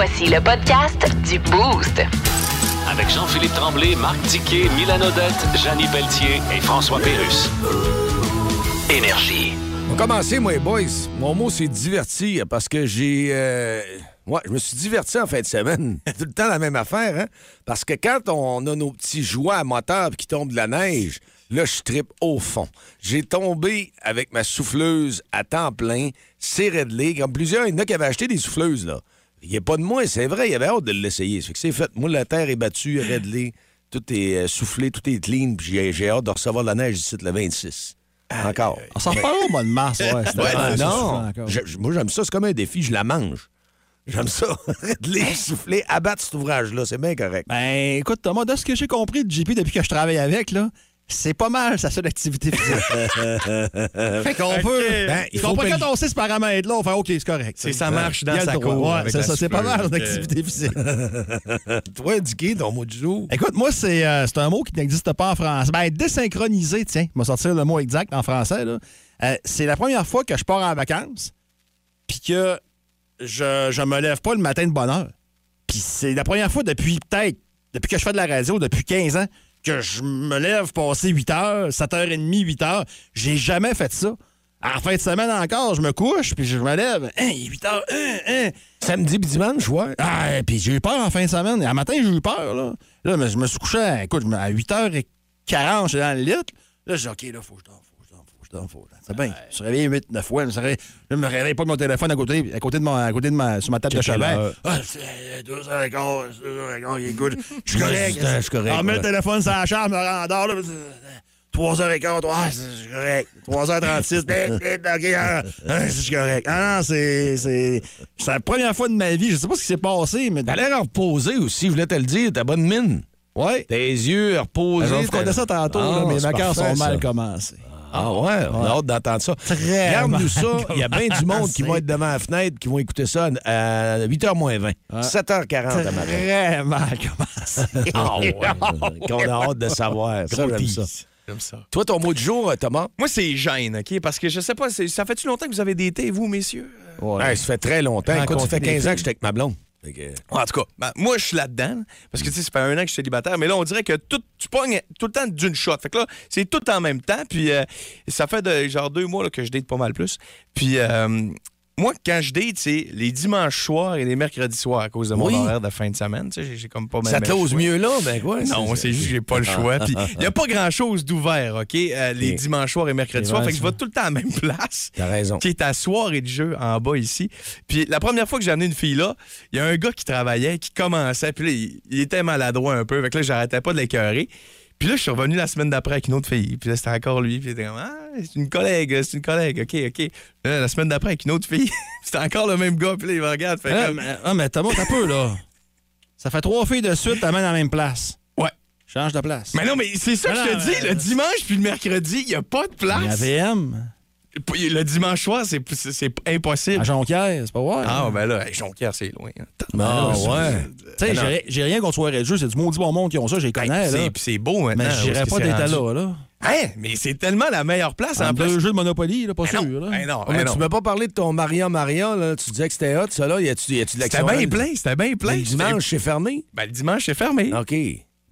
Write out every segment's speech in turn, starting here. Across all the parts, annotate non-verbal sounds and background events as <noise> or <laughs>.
Voici le podcast du Boost. Avec Jean-Philippe Tremblay, Marc Tiquet, Milan Odette, Janine Pelletier et François Pérus. Énergie. On va commencer, moi, les boys. Mon mot, c'est divertir parce que j'ai. euh, Ouais, je me suis diverti en fin de semaine. <laughs> Tout le temps la même affaire, hein? Parce que quand on a nos petits jouets à moteur qui tombent de la neige, là, je tripe au fond. J'ai tombé avec ma souffleuse à temps plein, c'est réglé. Comme plusieurs, il y en a qui avaient acheté des souffleuses, là. Il n'y a pas de moi, c'est vrai, il y avait hâte de l'essayer. Ça fait que c'est fait. Moi, la terre est battue, <laughs> réglée, tout est euh, soufflé, tout est clean, puis j'ai- j'ai hâte de recevoir la neige ici le 26. Encore. On s'en reparlera au mois de mars, ouais. <laughs> Ouais, non, je- moi j'aime ça, c'est comme un défi, je la mange. J'aime ça. <laughs> Les souffler, abattre cet ouvrage-là, c'est bien correct. Ben, écoute, Thomas, de ce que j'ai compris de JP depuis que je travaille avec, là, c'est pas mal sa seule activité physique. <laughs> fait qu'on peut. Ben, il il faut pas- quand on sait ce paramètre-là, on fait OK, c'est correct. C'est ça marche dans sa cour Ouais, c'est ça, c'est pas mal souffleuse, d'activité physique. <laughs> Toi, indiqué ton mot du jour. Écoute, moi, c'est euh, c'est un mot qui n'existe pas en français. Ben, désynchronisé, tiens, je vais sortir le mot exact en français. Euh, c'est la première fois que je pars en vacances, puis que je, je me lève pas le matin de bonne heure. Puis c'est la première fois depuis peut-être, depuis que je fais de la radio, depuis 15 ans, que je me lève passer 8 heures, 7h30, 8 heures. J'ai jamais fait ça. En fin de semaine encore, je me couche, puis je me lève. Hein, il est 8 heures. Hein, hein. Samedi puis dimanche, ouais. Ah, puis j'ai eu peur en fin de semaine. Un matin, j'ai eu peur, là. Là, mais je me suis couché, à- écoute, je me- à 8h40, j'étais dans le lit. Là, j'ai dit, OK, là, faut que je dorme, je je je dorme. C'est bien. Je me suis réveillé 8, 9 fois. Je suis je me réveille pas de mon téléphone à côté, à côté de, mon, à côté de ma, sur ma table de chevet. Ah, c'est 2h15, 2h15, il est good. <laughs> Je suis correct. je suis correct, Ah, le téléphone sur la chambre, me rendors, là. 3h15, ouais, c'est correct. 3h36, <laughs> OK, ah, ah, je suis correct. Ah non, c'est. C'est c'est la première fois de ma vie, je sais pas ce qui s'est passé, mais. T'as l'air reposé aussi, je voulais te le dire, t'as bonne mine. Ouais. Tes yeux reposés. Je conter ça tantôt, Ah, là, mes c'est vacances parfait, ont mal ça. commencé. Ah ouais, on a hâte d'entendre ça. Très Regarde-nous ça. Il y a <laughs> bien du monde qui va être devant la fenêtre, qui vont écouter ça à 8h moins 20. 7h40 à matin. Très mal commencé. Ah ouais. Qu'on a hâte de savoir. Ça, j'aime ça. J'aime ça. Toi, ton mot du jour, euh, Thomas? Moi, c'est gêne, OK? Parce que je sais pas, ça fait-tu longtemps que vous avez daté, vous, messieurs? Ouais, ça fait très longtemps. Écoute, ça fait Rencontrer 15 des ans que j'étais avec ma blonde. Que- En tout cas, ben, moi, je suis là-dedans. Parce que, tu sais, ça fait un an que je suis célibataire. Mais là, on dirait que tout, tu pognes tout le temps d'une shot. Fait que là, c'est tout en même temps. Puis, euh, ça fait genre deux mois que je date pas mal plus. Puis, euh, moi, quand je date, c'est les dimanches soirs et les mercredis soirs à cause de mon Oui. horaire de fin de semaine. Tu sais, j'ai- comme pas Ça même close mieux là, ben quoi? Non, c'est juste que j'ai pas le choix. Puis il n'y a pas <laughs> grand-chose d'ouvert, OK, euh, les dimanches soirs et mercredis soirs. Fait que je vais tout le temps à la même place. T'as raison. Qui est à soirée de jeu en bas ici. Puis la première fois que j'ai amené une fille là, il y a un gars qui travaillait, qui commençait, puis là, il, il était maladroit un peu. Fait que là, j'arrêtais pas de l'écœurer. Puis là, je suis revenu la semaine d'après avec une autre fille. Puis là, c'était encore lui. Puis il était comme, ah, c'est une collègue, c'est une collègue. OK, OK. Là, la semaine d'après avec une autre fille. <laughs> c'était encore le même gars. Puis là, il me regarde. Fait Ah, comme, mais, ah, mais Thomas, t'as peu, là. Ça fait trois filles de suite, t'amènes à la même place. ouais. Change de place. Mais non, mais c'est ça que Ah je te non, dis. Le dimanche puis le mercredi, il n'y a pas de place. La VM, Le dimanche soir, c'est, c'est, c'est impossible. à Jonquière, c'est pas vrai. Ah, ben là, hey, Jonquière, c'est loin. hein. Ah, ouais. Tu sais, j'ai- j'ai rien contre soirée de jeu, c'est du maudit bon monde qui ont ça, j'ai Hey, connais, là. c'est, puis c'est beau maintenant. Mais où j'irais pas d'être là, là. Hein? Mais c'est tellement la meilleure place en En plus. jeux de Monopoly, là, pas Ben sûr, non, là. ben non, Ouais, ben mais non. tu m'as pas parlé de ton Maria Maria, là. Tu disais que c'était hot, ça, là. Y a-tu y a-tu de C'était l'action? bien elle? plein, c'était bien plein. Le dimanche, c'est fermé? Ben, le dimanche, c'est fermé. OK.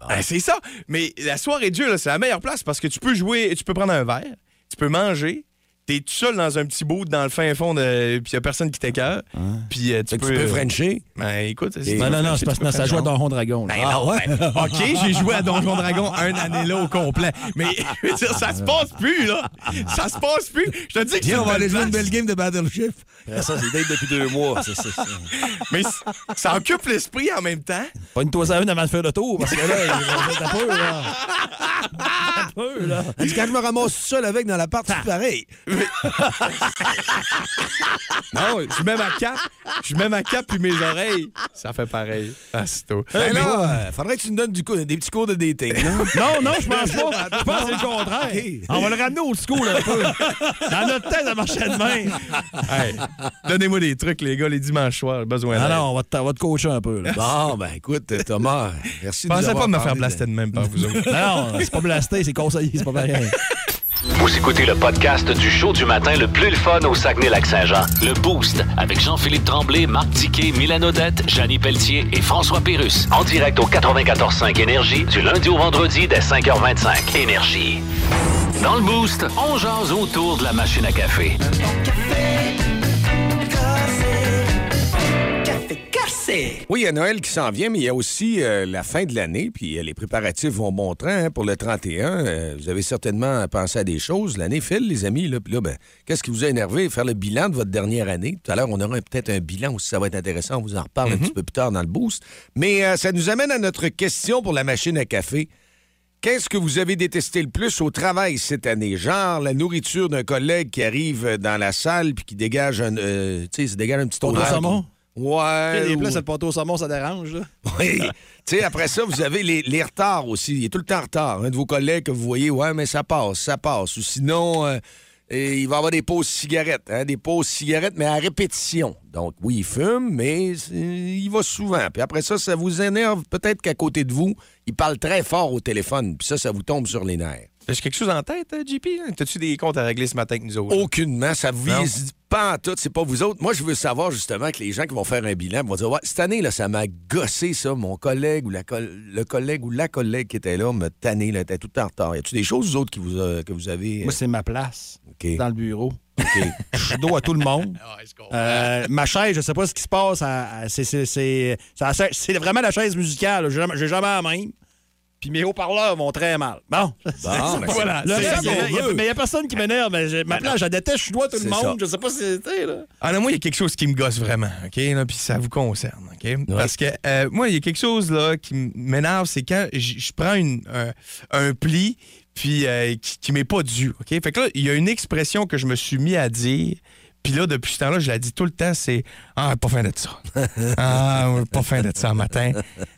Ben, c'est ça. Mais la soirée de jeu, là, c'est la meilleure place parce que tu peux jouer, tu peux prendre un verre, tu peux manger. T'es tout seul dans un petit bout dans le fin fond de. Puis y a personne qui t'écœure. Puis euh, tu, peux. tu peux frencher. Ben écoute, c'est- Non, non, non, c'est parce que ça joue à Donjon Dragon. là. Ben non, ben, OK, j'ai joué à Donjon Dragon un année là au complet. Mais <laughs> je veux dire, ça se passe plus, là. Ça se passe plus. Je te dis que on va aller jouer une belle game de Battleship. Ça, c'est date depuis deux mois. C'est c'est- Mais ça occupe l'esprit en même temps. Pas une toise à une avant de faire le tour, parce que là, il va être un peu, là. <laughs> peu, là. Elle dit, quand je me ramasse seul avec dans l'appart, c'est pareil? <laughs> Non, je mets ma cape, je mets ma cape puis mes oreilles. Ça fait pareil. Ah, c'est tout. Ben là, euh, faudrait que tu nous donnes du coup- des petits cours de dating. <laughs> Non, non, je pense pas. <laughs> Je pense que c'est le contraire. On va le ramener au school un peu. Dans notre tête, ça marchait de même. Hey, Donnez-moi des trucs, les gars, les dimanches soirs. J'ai besoin Ah non, on va te, on va te coacher un peu. Là. Bon, ben écoute, Thomas, merci de Pensez pas de me faire blaster de même par vous autres. Non, non, c'est pas blasté, c'est conseillé, c'est pas pareil. Vous écoutez le podcast du show du matin le plus le fun au Saguenay-Lac-Saint-Jean. Le Boost avec Jean-Philippe Tremblay, Marc Tiquet, Milan Odette, Janine Pelletier et François Pérus. En direct au 94.5 Énergie du lundi au vendredi dès 5h25. Énergie. Dans le Boost, on jase autour de la machine à café. Oui, il y a Noël qui s'en vient, mais il y a aussi euh, la fin de l'année, puis euh, les préparatifs vont bon train hein, pour le 31. Euh, vous avez certainement pensé à des choses. L'année file, les amis. Là, puis là, ben, qu'est-ce qui vous a énervé? Faire le bilan de votre dernière année? Tout à l'heure, on aura peut-être un bilan aussi, ça va être intéressant. On vous en reparle un petit peu plus tard dans le boost. Mais euh, ça nous amène à notre question pour la machine à café. Qu'est-ce que vous avez détesté le plus au travail cette année? Genre la nourriture d'un collègue qui arrive dans la salle puis qui dégage un, euh, tu sais, ça dégage un petit odeur. Ouais. Les ou- plats, c'est le pâteau au saumon, ça dérange. Là. oui. tu sais, après ça, vous avez les, les retards aussi. Il est tout le temps en retard. Un de vos collègues que vous voyez, ouais, mais ça passe, ça passe. Ou sinon, euh, et il va y avoir des pauses cigarettes. Hein, des pauses cigarettes, mais à répétition. Donc, oui, il fume, mais il va souvent. Puis après ça, ça vous énerve. Peut-être qu'à côté de vous, il parle très fort au téléphone. Puis ça, ça vous tombe sur les nerfs. J'ai quelque chose en tête, euh, JP? T'as-tu des comptes à régler ce matin avec nous autres? Aucunement, ça vous Non. vise pas en tout, c'est pas vous autres. Moi, je veux savoir justement que les gens qui vont faire un bilan vont dire Ouais, cette année, là, ça m'a gossé, ça. Mon collègue ou la coll- le collègue ou la collègue qui était là m'a tanné, là, était tout le temps en retard. Y a-tu des choses, vous autres, qui vous, a- que vous avez. Moi, c'est ma place OK. dans le bureau. OK. <laughs> Je suis dos à tout le monde. <laughs> Euh, ma chaise, je sais pas ce qui se passe. c'est- vraiment la chaise musicale. là. J'ai jamais- J'ai jamais la même. Puis mes haut-parleurs vont très mal. Bon. Bon, <laughs> ben, voilà. Le reste, il y y mais il n'y a personne qui m'énerve. mais j'ai- Maintenant, je déteste, je suis tout le monde. ça. Je sais pas si c'était. Ah non, moi, il y a quelque chose qui me gosse vraiment, OK? Là, Puis ça vous concerne, OK? Parce que euh, moi, il y a quelque chose là, qui m'énerve, c'est quand je prends une, un, un pli puis euh, qui, qui m'est pas dû, OK? Fait que là, il y a une expression que je me suis mis à dire, puis là, depuis ce temps-là, je la dis tout le temps, c'est « Ah, pas fin de ça. <laughs> ah, pas fin de ça, matin.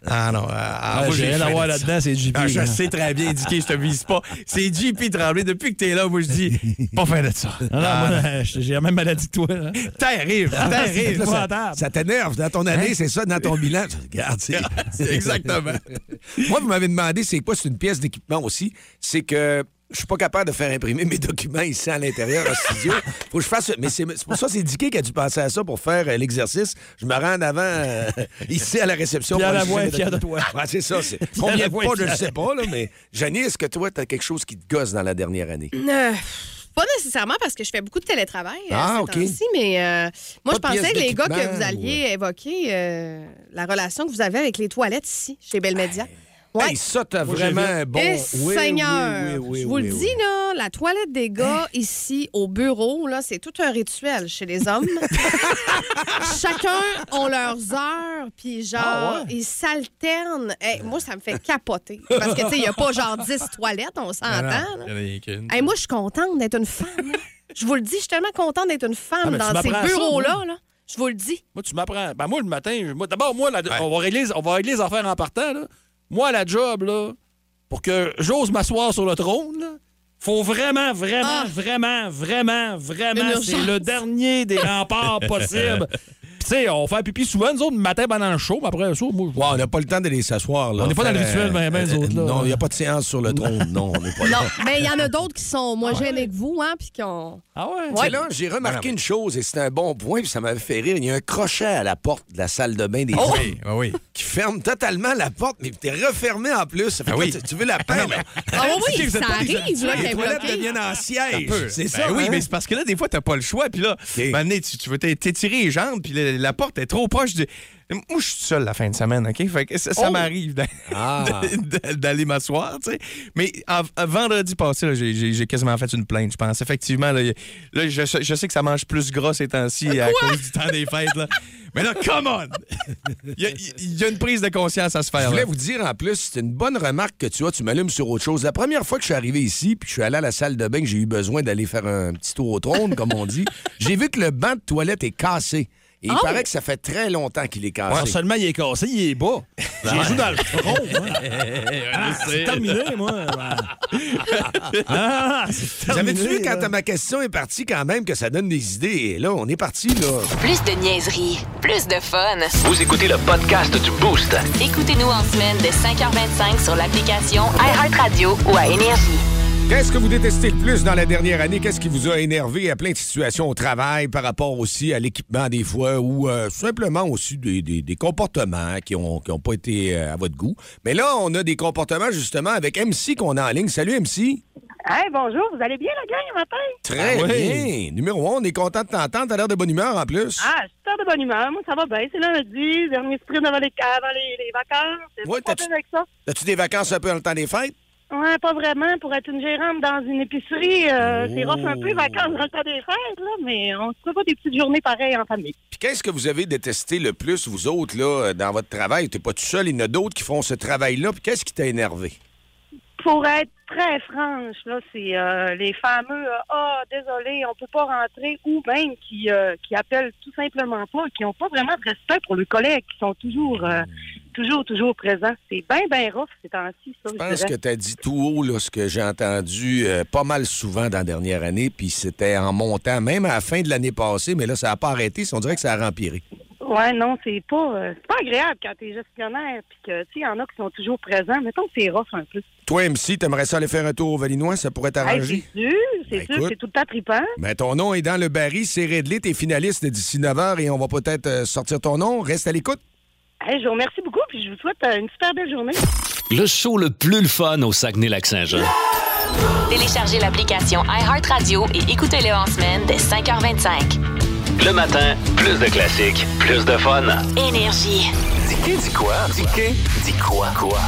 Ah non, ah, Ah, moi, j'ai rien à voir là-dedans, c'est JP. Ah, je là. sais très bien indiqué, je te vise pas. C'est JP Tremblay. Depuis que t'es là, moi, je dis « Pas fin de ça. Non, non, Ah, moi, <laughs> j'ai la même maladie que toi. c'est terrible. Là, ça, t'énerve. Dans ton année, c'est ça, dans ton bilan. Regarde, <laughs> C'est exactement. Moi, vous m'avez demandé c'est quoi, c'est une pièce d'équipement aussi? C'est que je suis pas capable de faire imprimer mes documents ici à l'intérieur au studio. <laughs> Faut que je fasse. Mais c'est pour ça c'est Dicky qui a dû penser à ça pour faire euh, l'exercice. Je me rends en avant euh, ici à la réception. Moi, chercher mes fier de toi. Ouais, c'est ça. <laughs> Combien de moi, pas, je ne sais pas, là, mais Janie, est-ce que toi, tu as quelque chose qui te gosse dans la dernière année? Euh, pas nécessairement parce que je fais beaucoup de télétravail euh, Ah, ces OK. temps-ci, mais euh, moi, je Pas pensais que les gars que vous alliez évoquer euh, la relation que vous avez avec les toilettes ici, chez Belle Média. Ouais. Hey, ça, t'as vraiment un bon. Eh, Oui, Seigneur! oui, oui, oui, je vous oui, le oui. dis, là, la toilette des gars ici au bureau, là, c'est tout un rituel chez les hommes. <laughs> Chacun ont leurs heures, puis genre, Ah ouais? ils s'alternent. Hey, moi, ça me fait capoter. Parce que, tu sais, il n'y a pas genre 10 toilettes, on s'entend. Hey, moi, je suis contente d'être une femme. Je vous le dis, je suis tellement contente d'être une femme Ah, dans ces bureaux-là. là. Je vous le dis. Moi, tu m'apprends. Ben, moi, le matin, moi, d'abord, moi, la- on, va régler, on va régler les affaires en partant. Là. Moi, la job, là, pour que j'ose m'asseoir sur le trône, là, faut vraiment, vraiment, Ah. vraiment, vraiment, vraiment, c'est le dernier des remparts possibles. <laughs> Puis, tu sais, on fait pipi souvent, nous autres, le matin pendant le show, mais après ça, moi, je- Ouais, on n'a pas le temps d'aller s'asseoir. là. On n'est pas dans le rituel, ben, ben, nous autres, là. Non, il n'y a pas de séance sur le trône. <laughs> Non, on n'est pas Non, là. mais il y en a d'autres qui sont moins gênés que vous, hein, puis qui ont. Ah ouais? Tu sais, là, j'ai remarqué une chose et c'est un bon point, puis ça m'avait fait rire. Il y a un crochet à la porte de la salle de bain des Oh! filles Oui, oui, oui. qui ferme totalement la porte, mais t'es refermé en plus. Ça fait Ah quoi, oui. tu, tu veux la peine? Ah oui, <laughs> ça arrive, là, les toilettes deviennent en siège. peu. C'est Ben ça. oui, hein? mais c'est parce que là, des fois, t'as pas le choix. Puis là, tu, veux t'é- t'étirer les jambes, puis la porte est trop proche du. Moi, je suis seul la fin de semaine, OK? Fait que ça, ça Oh! m'arrive Ah. <laughs> d'a- d'aller m'asseoir, tu sais. Mais en- en vendredi passé, j'ai- quasiment fait une plainte, je pense. Effectivement, là, je, sais- je sais que ça mange plus gras ces temps-ci à cause du temps des fêtes, là. Mais là, come on! Il y, a- il y a une prise de conscience à se Je faire. voulais là. vous dire en plus, c'est une bonne remarque que tu as, tu m'allumes sur autre chose. La première fois que je suis arrivé ici, puis je suis allé à la salle de bain, que j'ai eu besoin d'aller faire un petit tour au trône, comme on dit, <laughs> j'ai vu que le banc de toilette est cassé. Et il Oh! paraît que ça fait très longtemps qu'il est Non cassé. seulement il est cassé, il est bas. J'ai joué dans le front, moi. <laughs> <laughs> Ah, c'est terminé, moi. Ah, c'est terminé, Savais-tu vu, quand là. ma question est partie, quand même, que ça donne des idées? Et là, on est parti, là. Plus de niaiserie, plus de fun. Vous écoutez le podcast du Boost. Écoutez-nous en semaine de 5h25 sur l'application iHeartRadio ou à Énergie. Qu'est-ce que vous détestez le plus dans la dernière année? Qu'est-ce qui vous a énervé à plein de situations au travail par rapport aussi à l'équipement des fois ou euh, simplement aussi des, des- des comportements qui n'ont qui ont pas été euh, à votre goût? Mais là, on a des comportements justement avec MC qu'on a en ligne. Salut MC! Hey, bonjour, vous allez bien, la gang, le matin? Très Ah oui. bien! Numéro un, on est content de t'entendre. T'as l'air de bonne humeur en plus. Ah, super de bonne humeur. Moi, ça va bien. C'est lundi, dernier sprint avant les, avant les, les vacances. Ouais, pas pire avec ça. As-tu des vacances un peu dans le temps des fêtes? Ouais, pas vraiment. Pour être une gérante dans une épicerie, euh, c'est rough un peu, vacances dans le des fêtes, là, mais on se pas des petites journées pareilles en famille. Puis qu'est-ce que vous avez détesté le plus, vous autres, là, dans votre travail? T'es pas tout seul, il y en a d'autres qui font ce travail-là. Puis qu'est-ce qui t'a énervé? Pour être très franche, là, c'est euh, les fameux euh, Ah, désolé, on peut pas rentrer ou même qui, euh, qui appellent tout simplement pas, qui ont pas vraiment de respect pour les collègues, qui sont toujours, toujours, toujours présents. C'est bien, bien rough ces temps-ci, ça. Je pense que tu as dit tout haut là, ce que j'ai entendu pas mal souvent dans la dernière année, puis c'était en montant, même à la fin de l'année passée, mais là, ça n'a pas arrêté. On dirait que ça a empiré. Ouais, non, c'est pas, euh, c'est pas agréable quand t'es gestionnaire, puis que, tu sais, il y en a qui sont toujours présents. Mettons que c'est rough un peu. Toi, MC, t'aimerais ça aller faire un tour au Valinois? Ça pourrait Hey, t'arranger? c'est sûr, c'est Ben, sûr, écoute. c'est tout le temps trippant. Ben, ton nom est dans le baril, c'est Redley, t'es finaliste d'ici 9 h et on va peut-être euh, sortir ton nom. Reste à l'écoute. Hey, je vous remercie beaucoup, puis je vous souhaite euh, une super belle journée. Le show le plus le fun au Saguenay-Lac-Saint-Jean. Téléchargez l'application iHeartRadio et écoutez-le en semaine dès 5h25. Le matin, plus de classiques, plus de fun. Énergie. Dis dis quoi? Dis dis quoi? Quoi?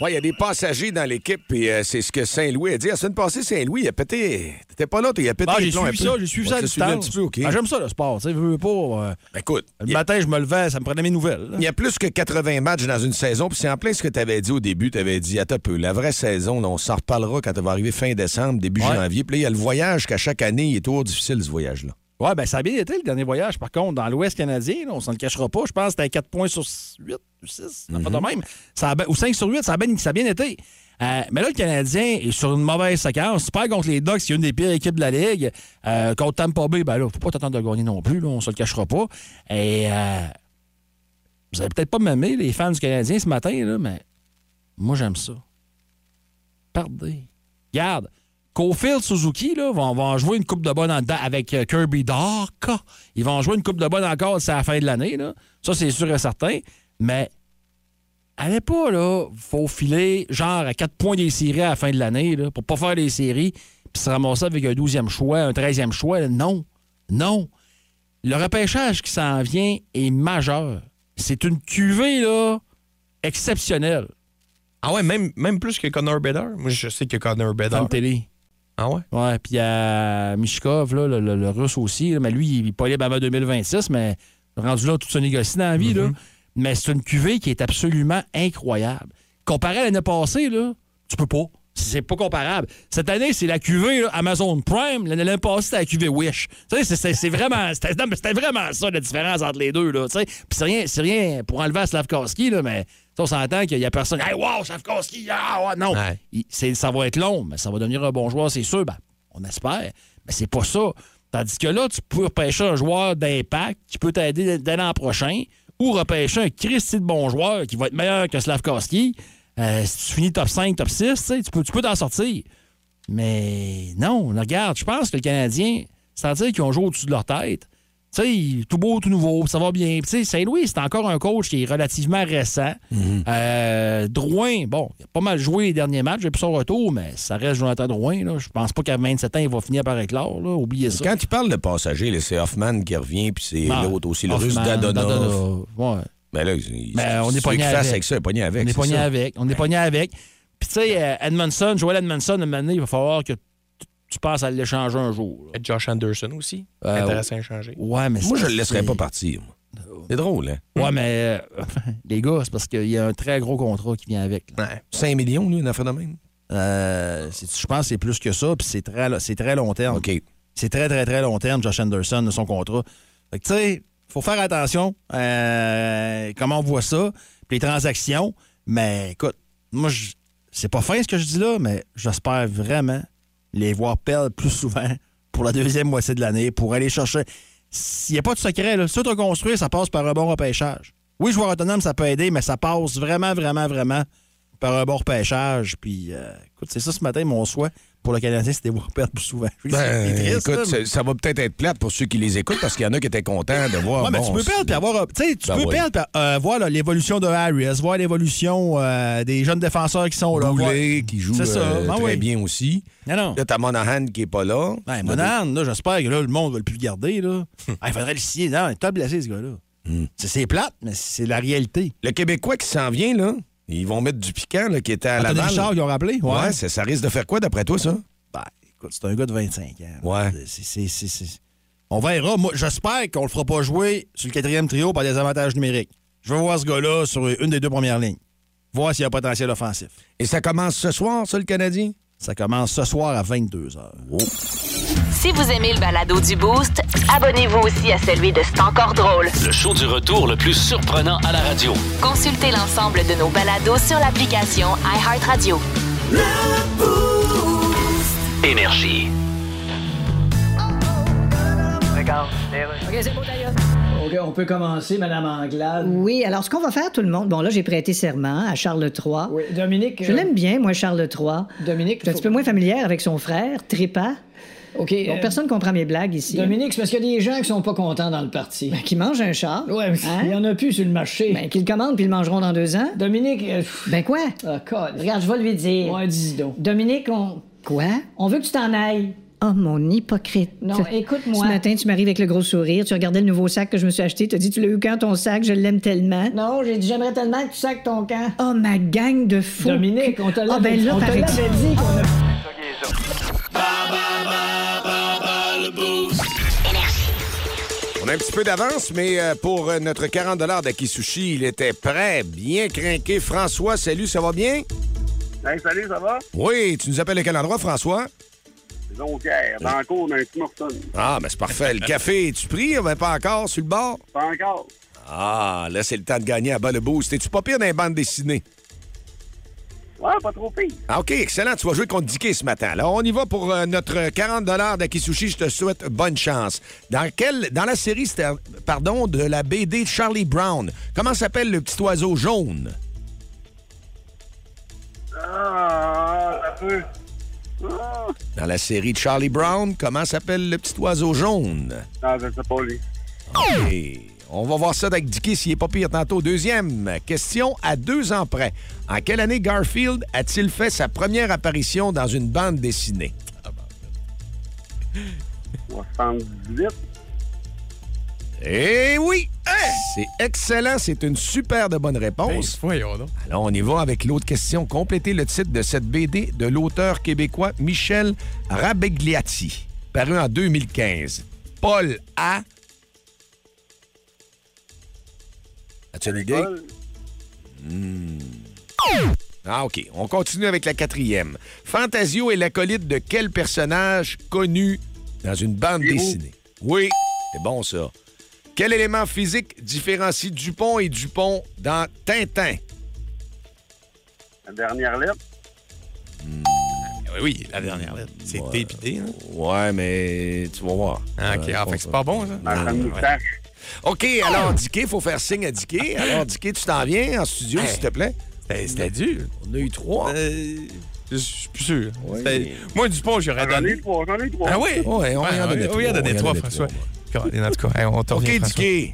Ouais, il y a des passagers dans l'équipe, et euh, c'est ce que Saint-Louis a dit. La semaine passée, Saint-Louis, il a pété. T'étais pas là, il a pété Ah, j'ai suivi peu. ça, j'ai suivi Ouais, ça à suivi un distance. petit peu, OK. Ah, J'aime ça, le sport. Tu sais, veux veux pas. euh, Ben, écoute, le a- matin, je me levais, ça me prenait mes nouvelles. Il y a plus que 80 matchs dans une saison, puis c'est en plein ce que tu avais dit au début. Tu avais dit, attends peu, la vraie saison, là, on s'en reparlera quand elle va arriver fin décembre, début Ouais. janvier. Puis là, il y a le voyage qu'à chaque année, il est toujours difficile, ce voyage-là. Ouais, ben ça a bien été le dernier voyage. Par contre, dans l'Ouest canadien, là, on s'en le cachera pas. Je pense que c'était 4 points sur 8 ou 6. Pas de même. Ça a ou 5 sur 8, ça a bien, ça a bien été. Euh, mais là, le Canadien est sur une mauvaise séquence. Tu perds contre les Ducks, qui est une des pires équipes de la Ligue. Euh, contre Tampa Bay, ben là, faut pas t'attendre de gagner non plus. Là, on se le cachera pas. Et euh, vous allez peut-être pas m'aimer, les fans du Canadien, ce matin, là, mais moi, j'aime ça. Perdez. Regarde. Cofield Suzuki là, vont, vont jouer une coupe de bonne en avec euh, Kirby Dark. Ils vont jouer une coupe de bonne encore c'est à la fin de l'année. Ça, c'est sûr et certain. Mais allez pas, là, faut filer genre à 4 points des séries à la fin de l'année pour pas faire les séries puis se ramasser avec un 12e choix, un 13e choix. là. Non. Non. Le repêchage qui s'en vient est majeur. C'est une cuvée, là, exceptionnelle. Ah ouais, même, même plus que Connor Bedard. Moi, je sais que Connor Bedard. Femme télé. Ah ouais? Ouais, puis il y a Mishkov, là, le, le- le russe aussi. là, mais lui, il n'est pas libre avant 2026, mais rendu là, tout se négocie dans la vie. là. Mais c'est une cuvée qui est absolument incroyable. Comparé à l'année passée, là, tu peux pas. C'est pas comparable. Cette année, c'est la là, Amazon Prime. L'année passée, c'était la cuvée Wish. Tu sais, c'est- vraiment, c'était vraiment ça, la différence entre les deux. là. Puis c'est rien, rien pour enlever à Slavkowski, là, mais on s'entend qu'il y a personne. Hey, wow, Slavkowski, ah, ouais, non. Ouais. Il- c'est- ça va être long, mais ça va devenir un bon joueur, c'est sûr. Ben, on espère. Mais c'est pas ça. Tandis que là, tu peux repêcher un joueur d'impact qui peut t'aider dès l'an prochain ou repêcher un Christy de bon joueur qui va être meilleur que Slavkowski. Euh, si tu finis top 5, top 6, tu peux tu peux t'en sortir. Mais non, regarde, je pense que le Canadien, c'est-à-dire qu'ils ont joué au-dessus de leur tête. Tu sais, tout beau, tout nouveau, ça va bien. Tu sais, Saint-Louis, c'est encore un coach qui est relativement récent. Euh, Drouin, bon, il a pas mal joué les derniers matchs depuis son retour, mais ça reste Jonathan Drouin. Là. Je pense pas qu'à 27 ans, il va finir par éclore. Là. Oubliez ça. Quand tu parles de passagers, là, c'est Hoffman qui revient, puis c'est Ah, l'autre aussi, le Hoffman, russe Dadonov. Dadonov, ouais. Mais là, il, Ben, on est pogné qui fasse avec. avec ça, il est pogné avec. On est c'est pogné avec. On est pogné avec. Puis, tu sais, euh, Edmondson, Joel Edmondson, à un moment donné, il va falloir que tu penses à l'échanger un jour. là. Josh Anderson aussi. Euh, Intéressant à changer. Ouais, mais Moi, je le laisserais pas partir. C'est drôle, hein? Ouais, mais euh, <laughs> les gars, c'est parce qu'il y a un très gros contrat qui vient avec. là. 5 millions, lui, une affaire de même? Euh, je pense que c'est plus que ça, puis c'est très, c'est très long terme. OK. C'est très, très, très long terme, Josh Anderson, de son contrat. Fait que, tu sais, faut faire attention euh, comment on voit ça, les transactions. Mais écoute, moi, c'est pas fin ce que je dis là, mais j'espère vraiment les voir perdre plus souvent pour la deuxième moitié de l'année, pour aller chercher. S'il n'y a pas de secret, là, si tu construire, ça passe par un bon repêchage. Oui, joueur autonome, ça peut aider, mais ça passe vraiment, vraiment, vraiment par un bon repêchage. Puis, euh, écoute, c'est ça ce matin, mon souhait pour le Canadien, c'était voir perdre plus souvent. Ben, triste, écoute, là, ça, ça va peut-être être plate pour ceux qui les écoutent parce qu'il y en a qui étaient contents de voir. Ouais, mais tu peux perdre puis avoir. Tu sais, tu Ben peux oui. perdre euh, voir l'évolution de Harris, voir l'évolution euh, des jeunes défenseurs qui sont là. voir- qui joue ça. euh, Ben très oui. bien aussi. Non, non. Là, t'as Monahan qui est pas là. Ben, Monahan, là, j'espère que là, le monde va le plus le garder. Là. <laughs> Ah, il faudrait le signer. Non, il est top blessé, ce gars-là. Hmm. C'est- C'est plate, mais c'est la réalité. Le Québécois qui s'en vient, là, ils vont mettre du piquant, là, qui était à Anthony Laval. Richard, ils ont rappelé? Ouais. Ouais, ça, ça risque de faire quoi d'après toi, ça? Ben, écoute, c'est un gars de 25 ans. Ouais. C'est- On verra. Moi, j'espère qu'on le fera pas jouer sur le quatrième trio par des avantages numériques. Je veux voir ce gars-là sur une des deux premières lignes. Voir s'il y a un potentiel offensif. Et ça commence ce soir, ça, le Canadien? Ça commence ce soir à 22 h. Si vous aimez le balado du Boost, abonnez-vous aussi à celui de C'est encore drôle. Le show du retour le plus surprenant à la radio. Consultez l'ensemble de nos balados sur l'application iHeartRadio. Énergie. OK, on peut commencer, Madame Anglade. Oui, alors ce qu'on va faire, tout le monde, bon là, j'ai prêté serment à Charles III. Oui, Dominique. Je euh, l'aime bien, moi, Charles III. Dominique. Je suis un petit peu moins familière avec son frère, Trépas. OK. Bon, euh, personne comprend mes blagues ici. Dominique, c'est parce qu'il y a des gens qui sont pas contents dans le parti. Ben, qui mange un char. Ouais, mais Hein? il y en a plus sur le marché. Ben, qu'ils le commandent puis ils le mangeront dans deux ans. Dominique. euh, Ben quoi? ah, code. Regarde, je vais lui dire. Ouais, dis donc. Dominique, on. Quoi? On veut que tu t'en ailles. Oh, mon hypocrite. Non, écoute-moi. Ce matin, tu m'arrives avec le gros sourire, tu regardais le nouveau sac que je me suis acheté, tu as dit, tu l'as eu quand ton sac, je l'aime tellement. Non, j'ai dit, j'aimerais tellement que tu sacs ton camp. Oh, ma gang de fous. Dominique, on te Ah, l'avait ben là, on te l'avait dit qu'on a... On a un petit peu d'avance, mais euh, pour euh, notre 40 d'Akisushi, il était prêt, bien craqué. François, salut, ça va bien? Hey, salut, ça va? Oui, tu nous appelles de quel endroit, François? Jonquière, dans le cours d'un petit Morton. Ah, mais c'est parfait. Le café, es-tu pris? Ben, pas encore, sur le bord? Pas encore. Ah, là, c'est le temps de gagner à bas le boost. Es-tu pas pire dans les bandes dessinées? Ouais, pas trop pire. Ah, OK, excellent. Tu vas jouer contre Dicky ce matin. Alors, on y va pour euh, notre 40 d'Akisushi. Je te souhaite bonne chance. Dans, quel, dans la série, pardon, de la BD Charlie Brown, comment s'appelle le petit oiseau jaune? Ah, ça peut. Ah, Dans la série de Charlie Brown, comment s'appelle le petit oiseau jaune? non, je sais pas, lui. OK. On va voir ça avec Dicky s'il est pas pire tantôt. Deuxième question à deux ans près. En quelle année Garfield a-t-il fait sa première apparition dans une bande dessinée? 78. Eh oui! C'est excellent, c'est une super de bonne réponse. Voyons donc. Alors, on y va avec l'autre question. Complétez le titre de cette BD de l'auteur québécois Michel Rabegliati, paru en 2015. Paul A. As-tu une idée? Paul. Ah, OK. On continue avec la quatrième. Fantasio est l'acolyte de quel personnage connu dans une bande dessinée? Oui, c'est bon, ça. Quel élément physique différencie Dupont et Dupont dans Tintin? La dernière lettre. Oui, oui, la dernière lettre. C'est Ouais. dépité, hein? Ouais, mais tu vas voir. Ah, OK. Euh, Ah, fait que c'est pas bon, ça? Ouais. OK, alors, Dicky, il faut faire signe à Dicky. Alors, Dicky, tu t'en viens en studio, Hey. s'il te plaît? C'était- C'était dur. On a eu trois. Euh, je suis plus sûr. Oui. C'était- Moi, Dupont, j'aurais J'en ai donné. trois, j'en ai trois. Ah oui? Ouais, on y en a donné oui, trois, oui, on y en trois, François. trois, En tout cas, hey, on t'en OK, François. Dicky,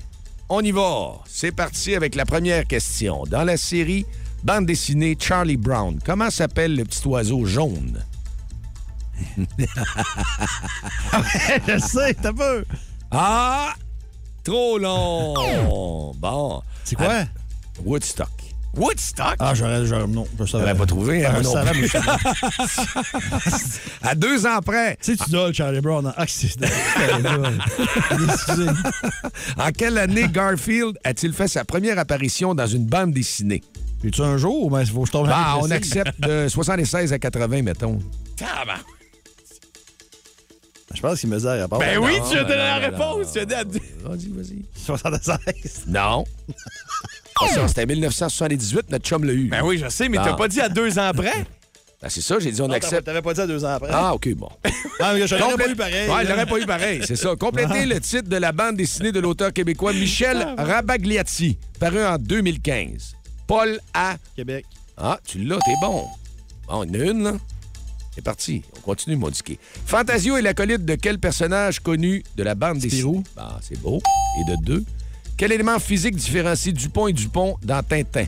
on y va. C'est parti avec la première question. Dans la série bande dessinée Charlie Brown, comment s'appelle le petit oiseau jaune? <laughs> Je sais, t'as peu. Ah! Trop long! Bon. C'est quoi? Woodstock. Woodstock? Ah, j'aurais. j'aurais- Non, je savais. Pas trouvé, hein, Ah, je non savais, mais je. <laughs> À deux ans près. Tu sais, tu dois Charlie Brown. hein? Ah, c'est. <laughs> Excusez. En quelle année Garfield a-t-il fait sa première apparition dans une bande dessinée? Es-tu un jour, mais il faut que je tombe avec on accepte de 76 à 80, mettons. Tabarnak. Je pense qu'il me dit la réponse. Ben oui, non, tu as donné la non, réponse. Tu as dit à- Vas-y, vas-y. 76. Non. Attention, C'était 1978, notre chum l'a eu. Ben oui, je sais, mais t'as pas dit à deux ans près? Ben, c'est ça, j'ai dit on Non, accepte. T'avais pas dit à deux ans après. Ah, OK, bon. <laughs> Ah, mais je l'aurais pas eu pareil. Ouais, là. il l'aurait pas eu pareil, c'est ça. Complétez le titre de la bande dessinée de l'auteur québécois Michel Rabagliati, paru en 2015. Paul A. Québec. Ah, tu l'as, t'es bon. Bon, une, là. C'est parti. On continue, Modiqué. Fantasio est l'acolyte de quel personnage connu de la bande dessinée? Spirou. Ah, c'est beau. Et de deux? Quel élément physique différencie Dupont et Dupont dans Tintin?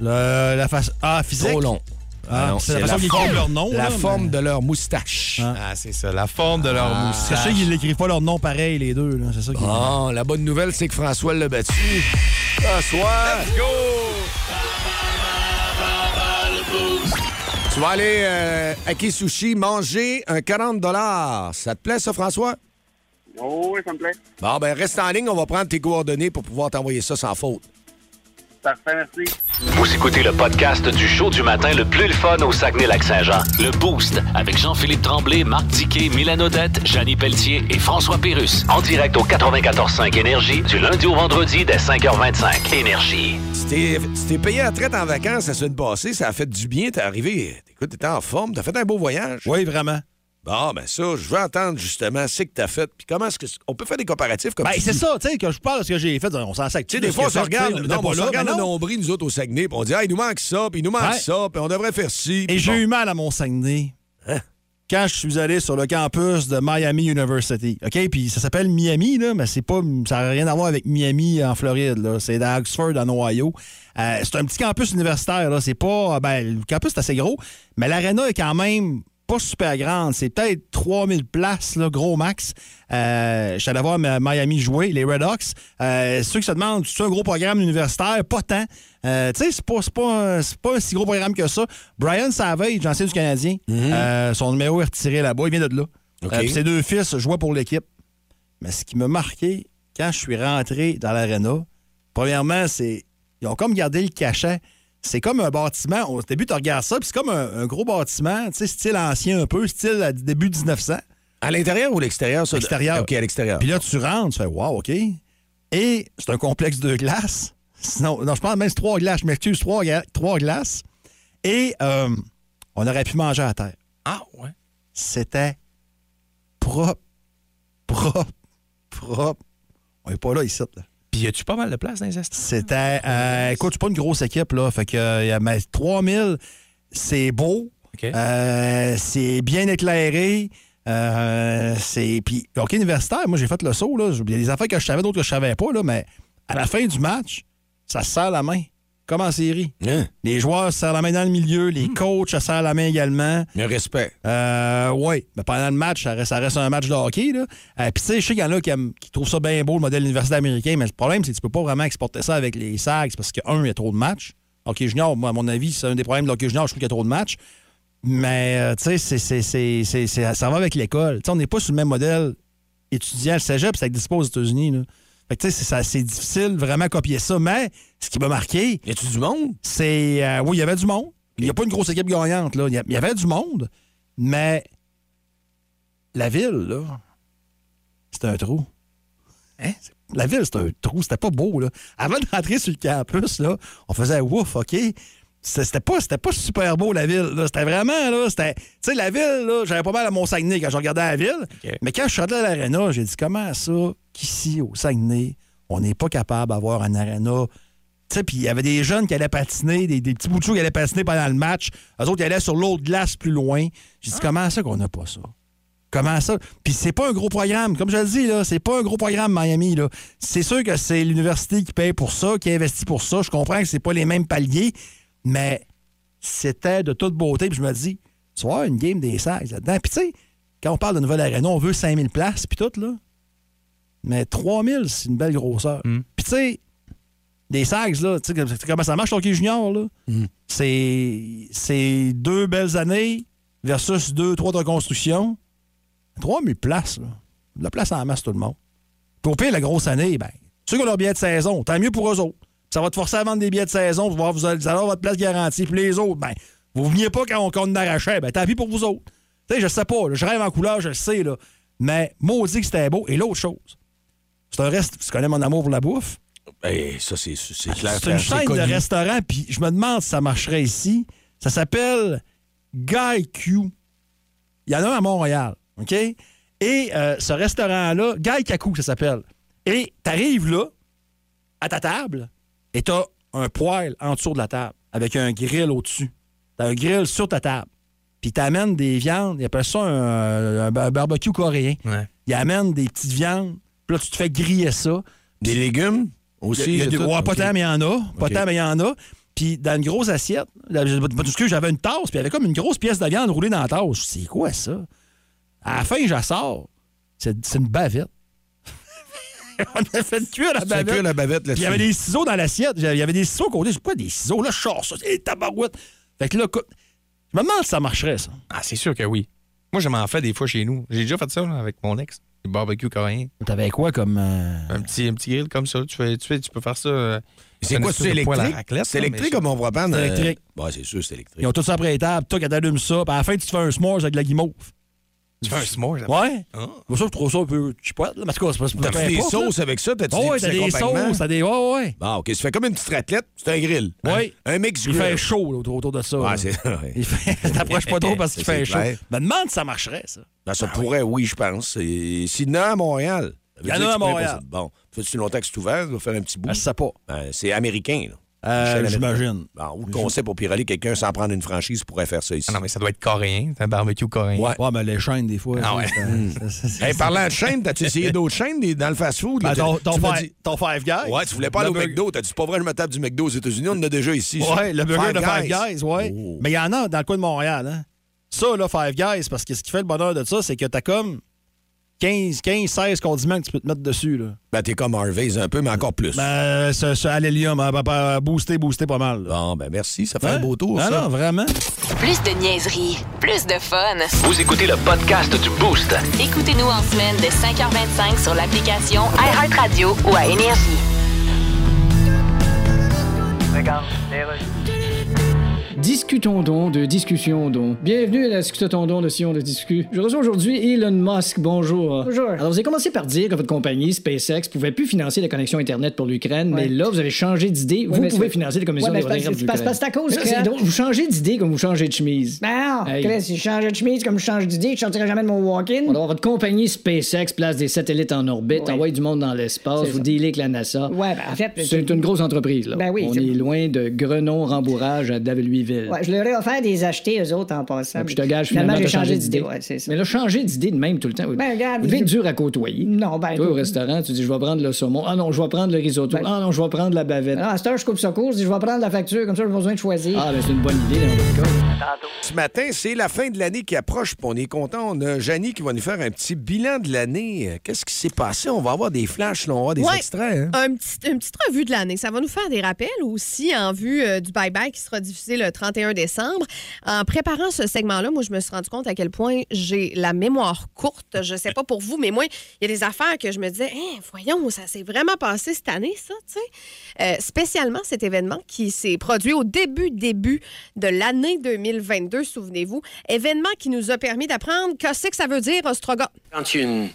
Le- la face. Ah, physique? Trop long. Ah, non, c'est la façon qu'ils écrivent leur nom, La là, forme mais- de leur moustache. Ah, c'est ça, la forme de leur que moustache. sais qu'ils n'écrivent pas leur nom pareil, les deux. là. C'est ça qui Ah, la bonne nouvelle, c'est que François l'a battu. François! Tu vas aller euh, à Kisushi manger un 40 Ça te plaît, ça, François? Oh, oui, ça me plaît. Bon, ben reste en ligne, on va prendre tes coordonnées pour pouvoir t'envoyer ça sans faute. Parfait, merci. Vous écoutez le podcast du show du matin le plus le fun au Saguenay-Lac-Saint-Jean. Le Boost avec Jean-Philippe Tremblay, Marc Tiquet, Milan Odette, Janine Pelletier et François Pérus. En direct au 94.5 Énergie du lundi au vendredi dès 5h25. Énergie. Tu t'es- tu t'es payé à traite en vacances la semaine passée, ça a fait du bien, t'es arrivé. Écoute, t'étais en forme, t'as fait un beau voyage. Oui, vraiment. Bon, ben ça, je veux entendre justement ce que t'as fait, puis comment est-ce que. On peut faire des comparatifs comme Ben, c'est ça, tu sais, que je parle de ce que j'ai fait, on s'en sac. Tu sais, des fois, on se regarde, non, on se regarde le non. nombril, nous autres, au Saguenay, puis on dit, ah, il nous manque ça, puis il nous manque Ouais. ça, puis on devrait faire ci. Et j'ai bon. eu mal à mon Saguenay. Hein? Quand je suis allé sur le campus de Miami University. OK? Puis ça s'appelle Miami, là, mais c'est pas. Ça n'a rien à voir avec Miami en Floride, là. C'est dans Oxford, en Ohio. Euh, c'est un petit campus universitaire, là. C'est pas. Ben, le campus est assez gros, mais l'aréna est quand même pas super grande. C'est peut-être 3000 places, là, gros max. Euh, je suis allé voir Miami jouer, les Red Hawks. Euh, ceux qui se demandent, c'est un gros programme universitaire? Pas tant. Euh, tu sais, c'est pas, pas, pas un si gros programme que ça. Brian Savage, ancien du Canadien, euh, son numéro est retiré là-bas. Il vient de là. Ses deux fils jouaient pour l'équipe. Mais ce qui m'a marqué, quand je suis rentré dans l'aréna, premièrement, c'est. Ils ont comme gardé le cachet. C'est comme un bâtiment. Au début, tu regardes ça, puis c'est comme un, un gros bâtiment, tu sais, style ancien un peu, style à- début 1900. À l'intérieur ou à l'extérieur, ça? Extérieur. OK, à l'extérieur. Puis là, tu rentres, tu fais Wow, OK. Et c'est un complexe de glace. Sinon, non, je pense même c'est trois glaces. Je m'excuse, trois, trois glaces. Et euh, on aurait pu manger à terre. Ah, ouais. C'était propre, propre, propre. On n'est pas là ici. Là. Puis y a-tu pas mal de place dans les estrades? C'était. euh, écoute, c'est pas une grosse équipe, là. Fait que, euh, y a- mais 3000, c'est beau. Euh, c'est bien éclairé. Euh, c'est. Puis, hockey universitaire, moi, j'ai fait le saut, là. Il y a des affaires que je savais, d'autres que je savais pas, là. Mais à la fin du match, ça se serre la main. Comme en série. Hein? Les joueurs se serrent la main dans le milieu. Les coachs se serrent la main également. Le respect. Euh, oui, mais pendant le match, ça reste, ça reste un match de hockey. Là. Euh, Puis, tu sais, je sais qu'il y en a qui, aiment- qui trouvent ça bien beau, le modèle universitaire américain, mais le problème, c'est que tu peux pas vraiment exporter ça avec les SAGs parce que, un, il y a trop de matchs. Hockey junior, moi, à mon avis, c'est un des problèmes de junior, je trouve qu'il y a trop de matchs. Mais, euh, tu sais, c'est- c'est- c'est- c'est- c'est- ça va avec l'école. Tu sais, on n'est pas sur le même modèle étudiant. Le cégep, ça n'existe pas aux États-Unis. Fait que, tu sais, c'est difficile vraiment copier ça. Mais, ce qui m'a marqué, Y a-tu du monde? c'est. euh, oui, il y avait du monde. Il n'y a pas une grosse équipe gagnante, là. Il y avait du monde, mais la ville, là, c'était un trou. Hein? La ville, c'était un trou. C'était pas beau, là. Avant d'entrer sur le campus, là, on faisait ouf, OK? C'était pas, c'était pas super beau, la ville. C'était vraiment, là, c'était... Tu sais, la ville, là, j'avais pas mal à mon Saguenay quand je regardais la ville. Mais quand je suis rentré à l'aréna, j'ai dit, comment ça qu'ici, au Saguenay, on n'est pas capable d'avoir un aréna puis il y avait des jeunes qui allaient patiner, des, des petits bouts qui allaient patiner pendant le match. Eux autres, ils allaient sur l'autre glace plus loin. J'ai dit, comment ça qu'on n'a pas ça? Comment ça? Puis c'est pas un gros programme. Comme je le dis, là, c'est pas un gros programme Miami. Là. C'est sûr que c'est l'université qui paye pour ça, qui investit pour ça. Je comprends que c'est pas les mêmes paliers, mais c'était de toute beauté. Puis je me dis, tu vas avoir une game des 16 là-dedans. Puis tu sais, quand on parle de nouvelle arena, on veut 5000 places, puis tout, là. Mais 3000, c'est une belle grosseur. Puis tu sais, des Sags, là, tu sais comme- comment ça marche, hockey junior, là? C'est c'est deux belles années versus deux, trois de reconstruction. 3000 places, là. De la place en masse, tout le monde. Puis au pire, la grosse année, ben, ceux qui ont leur billet de saison, tant mieux pour eux autres. Ça va te forcer à vendre des billets de saison pour voir vous allez avoir votre place garantie. Puis les autres, ben, vous veniez pas quand on, quand on arrachait, ben, tant pis pour vous autres. Tu sais, je sais pas, là, je rêve en couleur, je le sais, là. Mais maudit que c'était beau. Et l'autre chose, c'est un reste, tu connais mon amour pour la bouffe. Ben, ça, c'est c'est clair. C'est une chaîne de restaurants, puis je me demande si ça marcherait ici. Ça s'appelle Guy Q. Il y en a un à Montréal, OK? Et euh, ce restaurant-là, Guy Kaku, ça s'appelle. Et t'arrives là, à ta table, et t'as un poêle en dessous de la table, avec un grill au-dessus. T'as un grill sur ta table. Puis t'amènes des viandes, ils appellent ça un, un bar- barbecue coréen. Ouais. Ils amènent des petites viandes, puis là, tu te fais griller ça. Des légumes? Aussi? Il y a, il y a et des- tout? ouais, pas tant, mais il y en a. Pas tant, mais il y en a. Puis dans une grosse assiette, j'avais une tasse, puis il y avait comme une grosse pièce de viande roulée dans la tasse. Je dis, C'est quoi ça? À la fin, je la sors. C'est c'est une bavette. <laughs> On a fait cuire la bavette. cuire la bavette Puis il y avait des ciseaux dans l'assiette. Il y avait des ciseaux à côté. Je dis, quoi, des ciseaux? Là, je sors ça. C'est tabarouette. Fait que là, je me demande si ça marcherait, ça. Ah, c'est sûr que oui. Moi, je m'en fais des fois chez nous. J'ai déjà fait ça là, avec mon ex. Du barbecue coréen. T'avais quoi comme. euh, Un petit, un petit grill comme ça. Tu, fais, tu, fais, tu peux faire ça. euh, C'est quoi, c'est électrique? raclette, C'est électrique comme on va prendre? C'est euh, électrique. C'est sûr, c'est électrique. Ils ont tout ça après les tables. Toi, quand t'allumes ça, puis à la fin, tu te fais un s'mores avec de la guimauve. Tu fais un s'more. Ouais. Ah. Moi, ça, je trouve ça un peu chipote. Mais en tout cas, c'est pas- c'est pas T'as fait des importe, là. sauces avec ça? T'as-tu Oh, ouais, des t'as des sauces, t'as des. Ouais, ouais. Ah, OK. Ça fait comme une petite raclette. C'est un grill. Oui. Un mix Il grill. fait chaud là, autour, de ça. Ah, c'est ouais. Il fait... <laughs> T'approches pas trop parce qu'il <laughs> Ça, fait chaud. clair. Me demande si ça marcherait, ça. Ben, ça pourrait, oui, je pense. Et a à Montréal. ça Il y en a à Montréal. Bon. Fait-tu longtemps que c'est ouvert? Ça va faire un petit bout? Ben, je sais pas. Ben, c'est américain, là. Euh, J'imagine. Bon, ou le concept pour piraler quelqu'un sans prendre une franchise pourrait faire ça ici. Ah non, mais ça doit être coréen. C'est un barbecue coréen. Ouais. Ouais, mais les chaînes, des fois. Ah ouais. c'est- Hey, parlant de chaîne, t'as-tu essayé d'autres chaînes dans le fast-food? Ben, ton, five, dit- ton Five Guys. Ouais, tu voulais pas aller au burger- McDo. T'as dit, c'est pas vrai, je me tape du McDo aux États-Unis. On en a déjà ici. Ouais, le burger Five de Five Guys. Guys, ouais. Oh. Mais il y en a dans le coin de Montréal, hein. Ça, là, Five Guys, parce que ce qui fait le bonheur de ça, c'est que t'as comme 15, 15, 16 condiments que tu peux te mettre dessus, là. Ben, t'es comme Harvey's un peu, mais encore plus. Ben, ce, ce Allélium, hein, ben, ben, boosté, boosté pas mal. là. Bon, ben merci, ça fait Hein? un beau tour, Ah ça. non, vraiment. Plus de niaiserie, plus de fun. Vous écoutez le podcast du Boost. Écoutez-nous en semaine de 5h25 sur l'application iHeartRadio ou à Énergie. Discutons donc de discussion donc. Bienvenue à la Discutons donc de Sion de Discu. Je reçois aujourd'hui Elon Musk. Bonjour. Bonjour. Alors, vous avez commencé par dire que votre compagnie, SpaceX, pouvait plus financer la connexion Internet pour l'Ukraine, mais là, vous avez changé d'idée. vous pouvez financer la commission Ouais, des de parce- l'Ukraine. c'est à cause que- drôle, Vous changez d'idée comme vous changez de chemise. Ben non, Hey. Si je changeais de chemise comme je change d'idée, je sortirais jamais de mon walk-in. Alors, votre compagnie SpaceX place des satellites en orbite, Ouais. envoie du monde dans l'espace, vous dealez avec la NASA. Ouais, ben en fait... C'est une grosse entreprise, là. Ben oui, On est loin de Grenon-Rembourrage à Ouais, je leur ai offert des achetés, eux autres, en passant. Puis je te gage, finalement, j'ai changé d'idée. Ouais. Mais là, changer d'idée de même tout le temps. oui. Ben, regarde, Vous devez je- être dur à côtoyer. Non, ben... Toi, au restaurant, tu dis, je vais prendre le saumon. Ah non, je vais prendre le risotto. Ben- Ah non, je vais prendre la bavette. Ah, à cette heure, je coupe ça court, je dis, je vais prendre la facture, comme ça, j'ai pas besoin de choisir. Ah, ben c'est une bonne idée dans votre cas. Ce matin, c'est la fin de l'année qui approche, puis on est content. On a Janie qui va nous faire un petit bilan de l'année. Qu'est-ce qui s'est passé? On va avoir des flashs, là, on va avoir des Ouais. extraits. hein? Un petit- une petite revue de l'année. Ça va nous faire des rappels aussi en vue euh, du bye-bye qui sera diffusé le 31 décembre. En préparant ce segment-là, moi, je me suis rendu compte à quel point j'ai la mémoire courte. Je sais pas pour vous, mais moi, il y a des affaires que je me disais, Hein, voyons, ça s'est vraiment passé cette année, ça, tu sais. Euh, spécialement cet événement qui s'est produit au début, début de l'année 2022, souvenez-vous. Événement qui nous a permis d'apprendre qu'est-ce que ça veut dire, Ostrogoth. Quand il y a une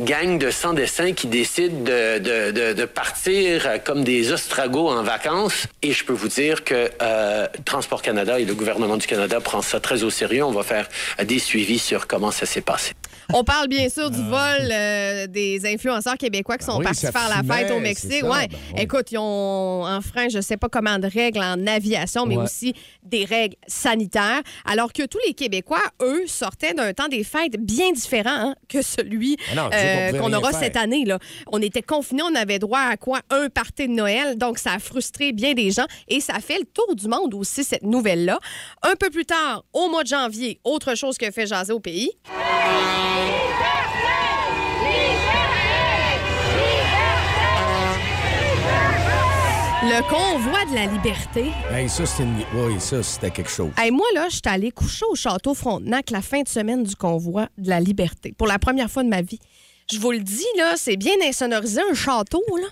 gang de sans-dessins qui décide de, de- de- de partir euh, comme des ostragos en vacances, et je peux vous dire que euh, Transport Canada et le gouvernement du Canada prend ça très au sérieux. On va faire des suivis sur comment ça s'est passé. On parle bien sûr du vol euh, des influenceurs québécois qui sont oui, partis faire la fête au Mexique. ça, ouais. ben oui. Écoute, ils ont enfreint je sais pas comment de règles en aviation, mais Ouais. aussi des règles sanitaires. Alors que tous les Québécois, eux, sortaient d'un temps des fêtes bien différent hein, que celui Ah non, euh, qu'on aura faire. cette année. Là. On était confinés, on avait droit à quoi? Un party de Noël. Donc, ça a frustré bien des gens et ça fait le tour du monde aussi, cette nouvelle-là. Un peu plus tard, au mois de janvier, autre chose que fait jaser au pays. Le convoi de la liberté. Hey, ça, c'était une... Oui, ça, c'était quelque chose. Hey, moi, là, je suis allée coucher au château Frontenac la fin de semaine du convoi de la liberté. Pour la première fois de ma vie. Je vous le dis, là, c'est bien insonorisé, un château, là.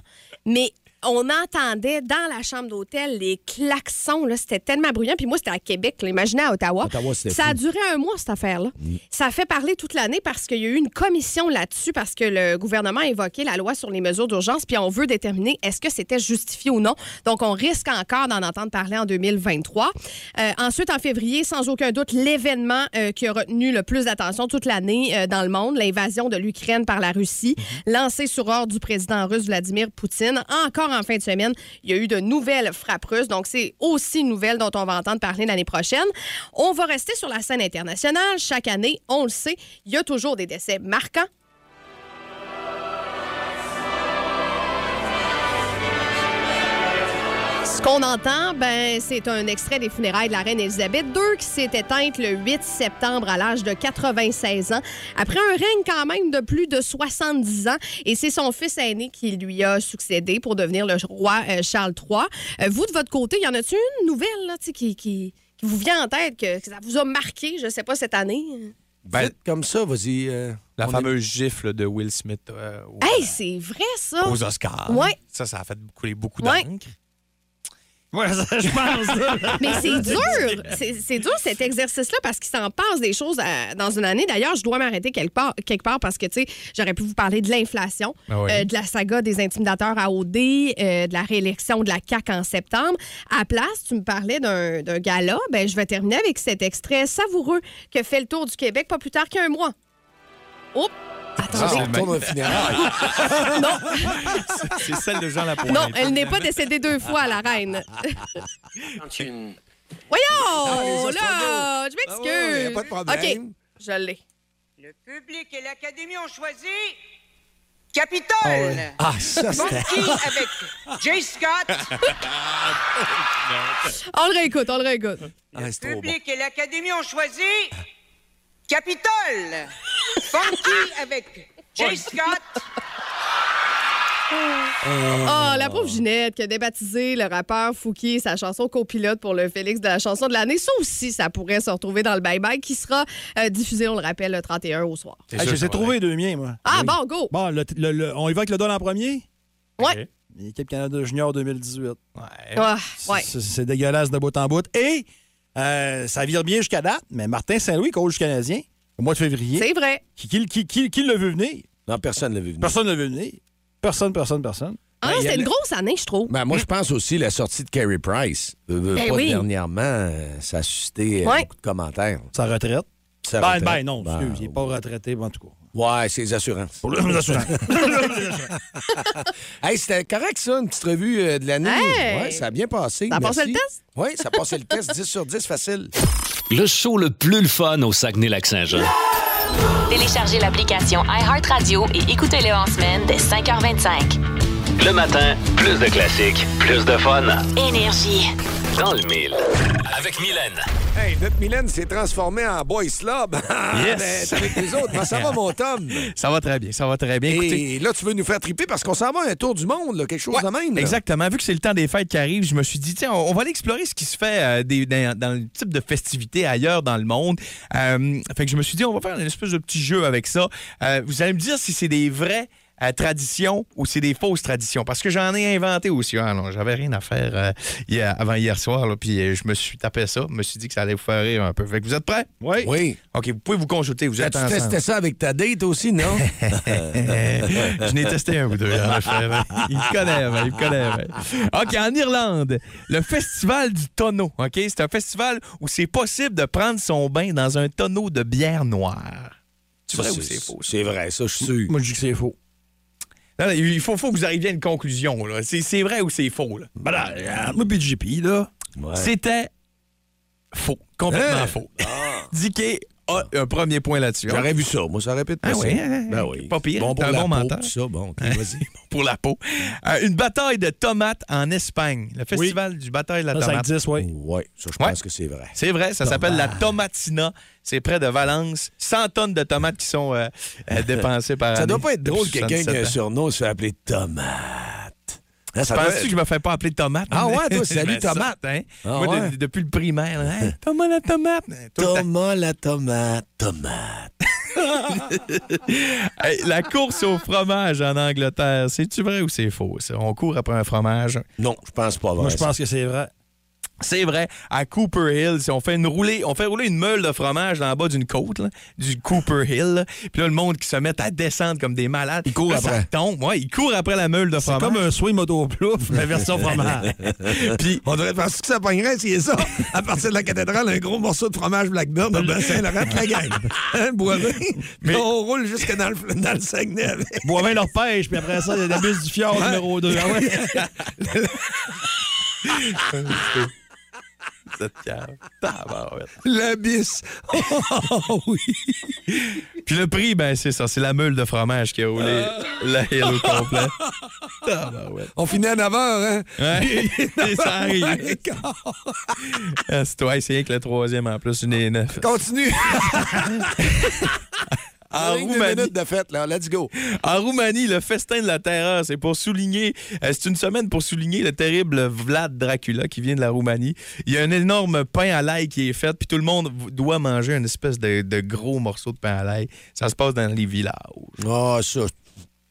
Mais on entendait dans la chambre d'hôtel les klaxons. C'était tellement bruyant. Puis moi, c'était à Québec. Imaginez à Ottawa. Ottawa, ça a duré un mois, cette affaire-là. Ça a fait parler toute l'année parce qu'il y a eu une commission là-dessus, parce que le gouvernement a évoqué la loi sur les mesures d'urgence, puis on veut déterminer est-ce que c'était justifié ou non. Donc, on risque encore d'en entendre parler en 2023. Euh, ensuite, en février, sans aucun doute, l'événement euh, qui a retenu le plus d'attention toute l'année euh, dans le monde, l'invasion de l'Ukraine par la Russie, lancée sur ordre du président russe Vladimir Poutine. Encore en fin de semaine, il y a eu de nouvelles frappes russes. Donc, c'est aussi une nouvelle dont on va entendre parler l'année prochaine. On va rester sur la scène internationale. Chaque année, on le sait, il y a toujours des décès marquants. Qu'on entend, ben, c'est un extrait des funérailles de la reine Elisabeth II qui s'est éteinte le 8 septembre à l'âge de 96 ans, après un règne quand même de plus de 70 ans. Et c'est son fils aîné qui lui a succédé pour devenir le roi euh, Charles III. Euh, vous, de votre côté, y en a-t-il une nouvelle là, qui, qui, qui vous vient en tête, que, que ça vous a marqué, je sais pas, cette année? Ben, Vite comme ça, vas-y. euh, la fameuse gifle de Will Smith euh, au- Hey, c'est vrai, ça! aux Oscars. Ouais. Ça, ça a fait couler beaucoup Ouais. D'encre. Ouais, ça, je pense. <laughs> Mais c'est dur. C'est dur cet exercice-là parce qu'il s'en passe des choses à- dans une année. D'ailleurs, je dois m'arrêter quelque part, quelque part parce que, tu sais, j'aurais pu vous parler de l'inflation, Ah oui. euh, de la saga des intimidateurs à OD, euh, de la réélection de la CAQ en septembre. À place, tu me parlais d'un d'un gala. Ben, je vais terminer avec cet extrait savoureux que fait le tour du Québec pas plus tard qu'un mois. Oups! Ah, Attendez. un funérail. non, C'est celle de Jean Lapointe. non, elle n'est pas décédée deux fois, la reine. Voyons! les là! Je Ah ouais, m'excuse. pas de problème. OK, je l'ai. Le public et l'Académie ont choisi Capitole. Ah, ça, c'était... Monkey avec Jay Scott? <laughs> On le réécoute, on le réécoute. Ah, Le bon. public et l'Académie ont choisi Capitole. Funky avec Jay Scott. Oh, la pauvre Ginette qui a débaptisé le rappeur Fouki, sa chanson copilote pour le Félix de la chanson de l'année. Ça aussi, ça pourrait se retrouver dans le Bye Bye qui sera euh, diffusé, on le rappelle, le 31 au soir. C'est Hey, sûr, je les ça ai va trouvés deux miens, moi. Ah, bon, go! Bon, le- le- le- on évoque le don en premier? Ouais. L'équipe Canada Junior 2018. Ouais. Ah, ouais. C'est- C'est dégueulasse de bout en bout. Et euh, ça vire bien jusqu'à date, mais Martin Saint-Louis, coach canadien, au mois de février, C'est vrai. qui, qui, qui, qui- qui l'a vu venir? Non, personne ne l'a vu venir. Personne ne l'a vu venir. Personne, personne, personne. Ah, Ben, c'était une le- grosse année, je trouve. Ben, moi, je pense aussi la sortie de Carey Price. Euh, euh, Ben pas oui. dernièrement, euh, ça a suscité euh, Ouais. beaucoup de commentaires. Sa retraite. Sa Ben, retraite. ben non, Ben, excuse, il n'est pas retraité, mais en tout cas. Ouais, c'est les assurances. Pour les <laughs> assurances. hey, c'était correct, ça, une petite revue euh, de l'année. Hey! Ouais, ça a bien passé. Ça a passé le test? Oui, ça a passé le test. 10 sur 10, facile. Le show le plus le fun au Saguenay-Lac-Saint-Jean. Téléchargez l'application iHeartRadio et écoutez-le en semaine dès 5h25. Le matin, plus de classiques, plus de fun. Énergie. Dans le mille. Avec Mylène. Hey, notre Mylène s'est transformée en boys <laughs> club. Yes. Ben, avec les autres. Ça va, mon Tom? <laughs> Ça va très bien, ça va très bien. Écoutez, Et là, tu veux nous faire triper parce qu'on s'en va à un tour du monde, là, quelque chose de même. là. Exactement. Vu que c'est le temps des fêtes qui arrive, je me suis dit, tiens, on, on va aller explorer ce qui se fait euh, des- dans, dans le type de festivités ailleurs dans le monde. Euh, fait que je me suis dit, on va faire une espèce de petit jeu avec ça. Euh, vous allez me dire si c'est des vraies euh, traditions ou c'est des fausses traditions? Parce que j'en ai inventé aussi. Ah j'avais rien à faire euh, hier- avant hier soir. là, puis euh, je me suis tapé ça. Je me suis dit que ça allait vous faire rire un peu. Fait que vous êtes prêts? Oui. Oui. OK, vous pouvez vous consulter. Vous êtes Tu ensemble. testais ça avec ta date aussi, non? <laughs> je n'ai testé un ou deux. en effet, ouais. Il me connaît, il me connaît. OK, en Irlande, le festival du tonneau. OK, c'est un festival où c'est possible de prendre son bain dans un tonneau de bière noire. C'est vrai ou c'est faux? C'est vrai, ça, je suis sûr. Moi, je dis que c'est faux. Non, non, il faut, faut que vous arriviez à une conclusion. là. C'est c'est vrai ou c'est faux? Là? Ben là, euh, moi, BGP, là. Ouais. C'était faux. Complètement Hein? faux. <laughs> Dicky a un premier point là-dessus. J'aurais vu ça. Moi, ça aurait pu être Ah oui, hein, Ben oui. pas pire. Bon pour un la bon peau, menteur. tout ça. Bon, OK, vas-y. <laughs> pour la peau. Euh, une bataille de tomates en Espagne. Le festival du bataille de la Ça, ça tomate. existe, oui. Oui, ça, je Ouais. pense que c'est vrai. C'est vrai, ça s'appelle la Tomatina. C'est près de Valence. 100 tonnes de tomates qui sont euh, euh, dépensées par Ça année doit pas être drôle, depuis quelqu'un qui a un 77 ans. surnom se fait appeler Tomate. Ah, ça doit Penses-tu être- que je me fais pas appeler tomate? Ah ouais, toi, salut, <laughs> Ben, ça, tomate. hein? Ah Moi, de- depuis le primaire, là, Hey, <laughs> Thomas la tomate. Temps. Thomas la tomate, tomate. <laughs> Hey, la course au fromage en Angleterre, c'est-tu vrai ou c'est faux? ça? On court après un fromage? Non, je pense pas vrai. Moi, je pense que c'est vrai. C'est vrai, à Cooper Hill, si on fait une roulée, on fait rouler une meule de fromage dans le bas d'une côte, là, du Cooper Hill, là. puis là, le monde qui se met à descendre comme des malades. Il court après. Ça tombe, ouais, il court après la meule de C'est fromage. comme un swing moto plouf, la version fromage. <laughs> Puis, On devrait penser que ça pognerait, c'est ça. À partir de la cathédrale, un gros morceau de fromage Blackburn dans le bassin, le reste de la gang. Hein, Boivin? Mais <laughs> on roule jusque dans le, dans le Saguenay avec. Boivin leur pêche, puis après ça, il y a la bus du fjord Ouais. numéro 2. Ah ouais? <laughs> cette cave. La bisse. Oh oui. Puis le prix, ben c'est ça, c'est la meule de fromage qui a roulé la hill au complet. Tabarouette. On finit à 9 h, hein? Ouais. <laughs> Et ça arrive. C'est toi, c'est que le troisième en plus, une des neuf? Continue. <laughs> En Roumanie. de fête, là. Let's go. En Roumanie, le festin de la terreur, c'est pour souligner, euh, c'est une semaine pour souligner le terrible Vlad Dracula qui vient de la Roumanie. Il y a un énorme pain à l'ail qui est fait, puis tout le monde doit manger une espèce de, de gros morceau de pain à l'ail. Ça se passe dans les villages. Ah, ça.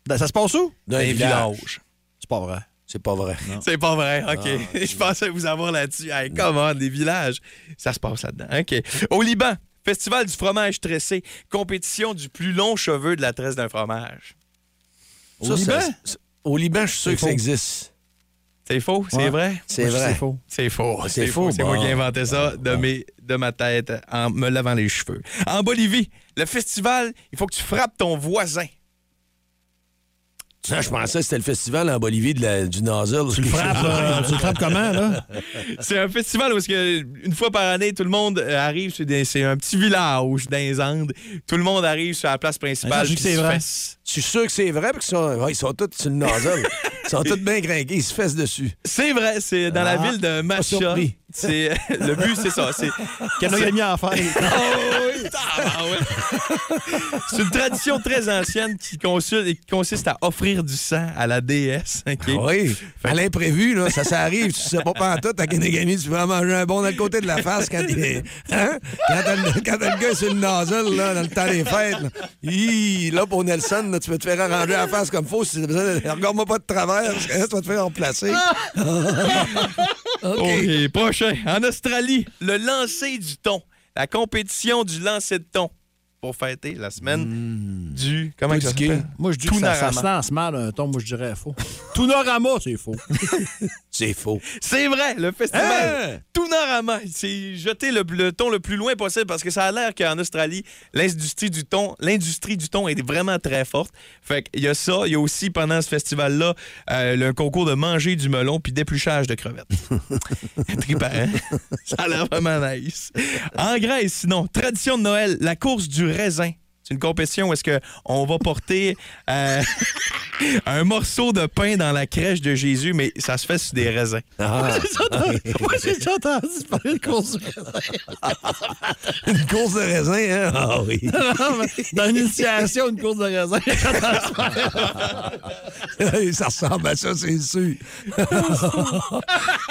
Ben, ça se passe où? Dans les les villages. villages. C'est pas vrai. C'est pas vrai. C'est pas vrai, OK. Ah, <laughs> Je pensais vous avoir là-dessus. Hey, comment, des villages? Ça se passe là-dedans. OK. Au Liban, festival du fromage tressé, compétition du plus long cheveu de la tresse d'un fromage. Au Ça, Liban? c'est- Au Liban, je suis sûr C'est que ça faux. existe. C'est faux? C'est Ouais. vrai? C'est vrai. C'est faux. C'est faux. Ah, c'est C'est faux, faux. C'est moi qui ai inventé ça de, mes, de ma tête en me lavant les cheveux. En Bolivie, le festival, il faut que tu frappes ton voisin. Ça, je pensais que c'était le festival en Bolivie de la- du nozzle. Tu le frappes, euh, tu le frappes comment, là? <laughs> C'est un festival où, que, une fois par année, tout le monde euh, arrive C'est un petit village dans les Andes. Tout le monde arrive sur la place principale. Je c'est vrai. Je suis sûr que c'est vrai, parce qu'ils sont, ouais, ils sont tous sur le nozzle. ils sont tous bien gringués, ils se fessent dessus. C'est vrai, c'est dans la Ah, ville de Macha. C'est <laughs> le but, c'est ça. C'est <laughs> Qu'elle a mis en faire. Ah ouais. C'est une tradition très ancienne qui consiste, qui consiste à offrir du sang à la déesse. ok? Ah Oui, à l'imprévu, là, ça, ça arrive, tu sais pas tout, à Kenegami, tu vas manger un bon dans le côté de la face quand il hein? Quand t'as le, gars sur le nozzle, là, dans le temps des fêtes, là, Hi, là pour Nelson, là, tu peux te faire arranger la face comme faut. Si t'as besoin de- Regarde-moi pas de travers, parce que là, tu vas te faire remplacer. <laughs> OK. OK, prochain. En Australie, le lancer du thon. La compétition du lancer de thon. Pour fêter la semaine du. Comment ça s'appelle? Moi, je dis que ça, se lance mal, un ton. Moi, je dirais faux. Tunarama, c'est faux. <laughs> C'est faux. C'est vrai, le festival Hein? Tunarama. C'est jeter le, le thon le plus loin possible parce que ça a l'air qu'en Australie, l'industrie du thon, l'industrie du thon est vraiment très forte. Fait qu'il y a ça. Il y a aussi, pendant ce festival-là, euh, le concours de manger du melon puis d'épluchage de crevettes. <laughs> Trippant, hein? Ça a l'air vraiment nice. En Grèce, sinon, tradition de Noël, la course du raisin. C'est une compétition où est-ce qu'on va porter euh, <laughs> un morceau de pain dans la crèche de Jésus, mais ça se fait sur des raisins. Ah, Moi, j'ai déjà entendu <laughs> parler de course du une course de raisin, hein? Ah oui. <laughs> Non, mais Dans l'initiation, une course de raisin. ça ressemble à ça, c'est sûr.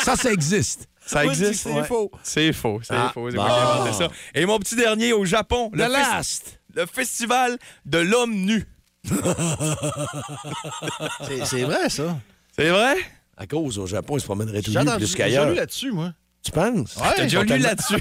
ça, ça existe. Ça existe? c'est faux. C'est faux, c'est Ah, faux. C'est moi qui ai inventé ça. Et mon petit dernier au Japon, le, The fes- last. le festival de l'homme nu. <laughs> C'est- vrai, ça. C'est vrai? À cause, au Japon, ils se promèneraient tout J'ai entendu- plus j'ai qu'ailleurs. lu là-dessus, moi. Tu penses? Ouais, T'as déjà lu là-dessus? <laughs>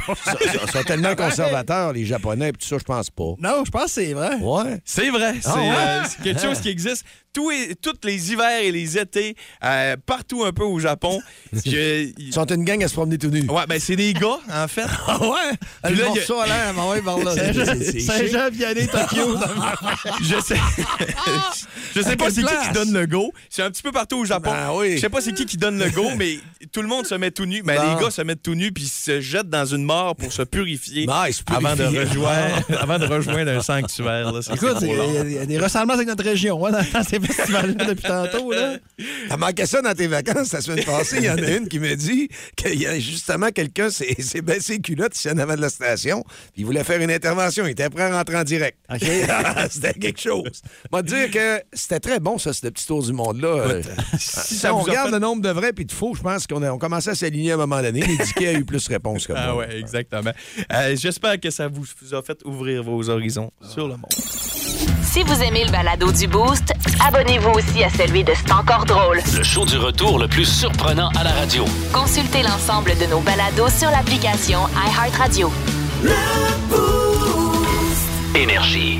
Ils sont, tellement conservateurs, les Japonais, puis tout ça, je pense pas. Non, je pense que c'est vrai. Ouais. C'est vrai, c'est Ah ouais? euh, c'est quelque chose qui existe tous et, les hivers et les étés, euh, partout un peu au Japon. <laughs> Que- Ils sont une gang à se promener tout nus. ouais, ben c'est des gars, en fait. <laughs> Ah ouais? Puis Le là, a- à l'air, mais ouais, par là. Saint-Jean- Vianney, Tokyo. Je sais. je sais pas c'est qui qui donne le go. C'est un petit peu partout au Japon. Ben oui. Je sais pas c'est qui qui donne le go, mais tout le monde se met tout nu. Ben, Bon. les gars se mettent mettre tout nu puis il se jette dans une mort pour se purifier Nice, avant, de rejoindre, <laughs> avant de rejoindre un sanctuaire. là. Écoute, il y, a- il y a des ressemblances avec notre région hein, dans, ces festivals-là depuis tantôt. Là. T'as manqué ça dans tes vacances la semaine passée. Il y en a une qui me dit qu'il y a justement quelqu'un s'est baissé les culottes ici en avant de la station. Puis il voulait faire une intervention. Il était prêt à rentrer en direct. <laughs> c'était quelque chose. Moi, dire que c'était très bon, ça, ce petit tour du monde-là. Euh, si ça on regarde fait- le nombre de vrais puis de faux, je pense qu'on a, on commençait à s'aligner à un moment donné. Les Dickey a eu plus de réponses comme Ah moi. ouais, exactement. Euh, J'espère que ça vous, a fait ouvrir vos horizons sur le monde. Si vous aimez le balado du Boost, abonnez-vous aussi à celui de C'est encore drôle. Le show du retour le plus surprenant à la radio. Consultez l'ensemble de nos balados sur l'application iHeartRadio. Énergie.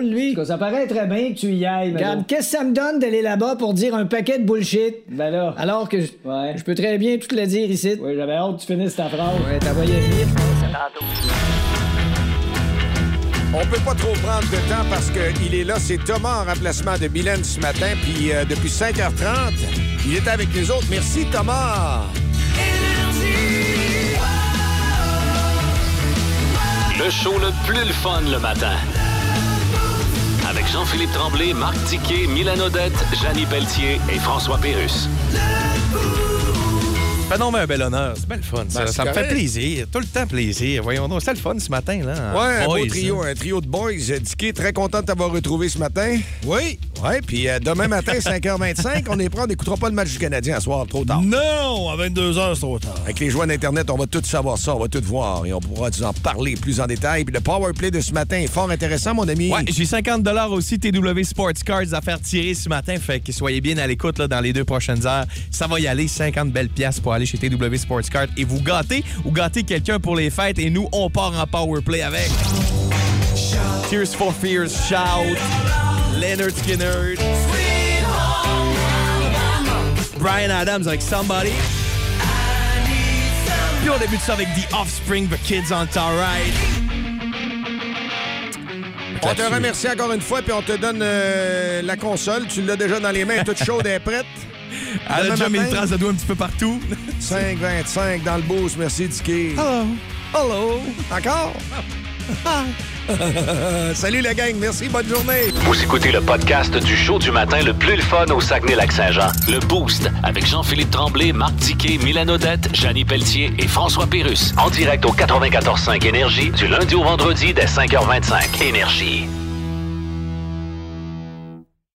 lui. Ça paraît très bien que tu y ailles, Regarde, qu'est-ce que ça me donne d'aller là-bas pour dire un paquet de bullshit? Ben là. Alors que je, Ouais. je peux très bien tout le dire ici. Oui, j'avais hâte que tu finisses ta phrase. Ouais, t'as voyé. On peut pas trop prendre de temps parce qu'il est là. C'est Thomas en remplacement de Mylène ce matin. Puis euh, depuis 5h30, il est avec nous autres. Merci, Thomas. Le show le plus le fun le matin. Avec Jean-Philippe Tremblay, Marc Tiquet, Milan Odette, Janine Pelletier et François Pérus. Fait non, mais un bel honneur. C'est bien le fun. Ça, Ben, c'est ça me fait plaisir. Tout le temps plaisir. Voyons donc. C'était le fun ce matin, là. Ouais, un beau trio, hein. un trio de boys. Dicky, très content de t'avoir retrouvé ce matin. Oui. Ouais, puis euh, demain matin, <laughs> 5h25, on est prêt. On n'écoutera pas le match du Canadien à soir, trop tard. Non, à 22h, c'est trop tard. Avec les joies d'Internet, on va tout savoir ça, on va tout voir et on pourra nous en parler plus en détail. Puis le power play de ce matin est fort intéressant, mon ami. Ouais, j'ai 50 aussi TW Sports Cards à faire tirer ce matin. Fait que soyez bien à l'écoute là, dans les deux prochaines heures. Ça va y aller, 50 belles pièces pour aller chez TW Sports Cards et vous gâter ou gâter quelqu'un pour les fêtes. Et nous, on part en power play avec Tears for Fears, Shout, Leonard Skinner, Brian Adams avec Somebody. Puis on débute ça avec The Offspring, The Kids on Alright. On te remercie encore une fois, puis on te donne euh, la console. Tu l'as déjà dans les mains, toute chaude et prête. Elle a déjà mis une matin, trace de doigt un petit peu partout. 5,25 dans le boost. Merci, Dicky. Hello. Hello. Encore? <laughs> Salut, la gang. Merci. Bonne journée. Vous écoutez le podcast du show du matin le plus le fun au Saguenay-Lac-Saint-Jean. Le Boost avec Jean-Philippe Tremblay, Marc Tiquet, Milan Odette, Janine Pelletier et François Pérus. En direct au 94.5 Énergie du lundi au vendredi dès 5h25. Énergie.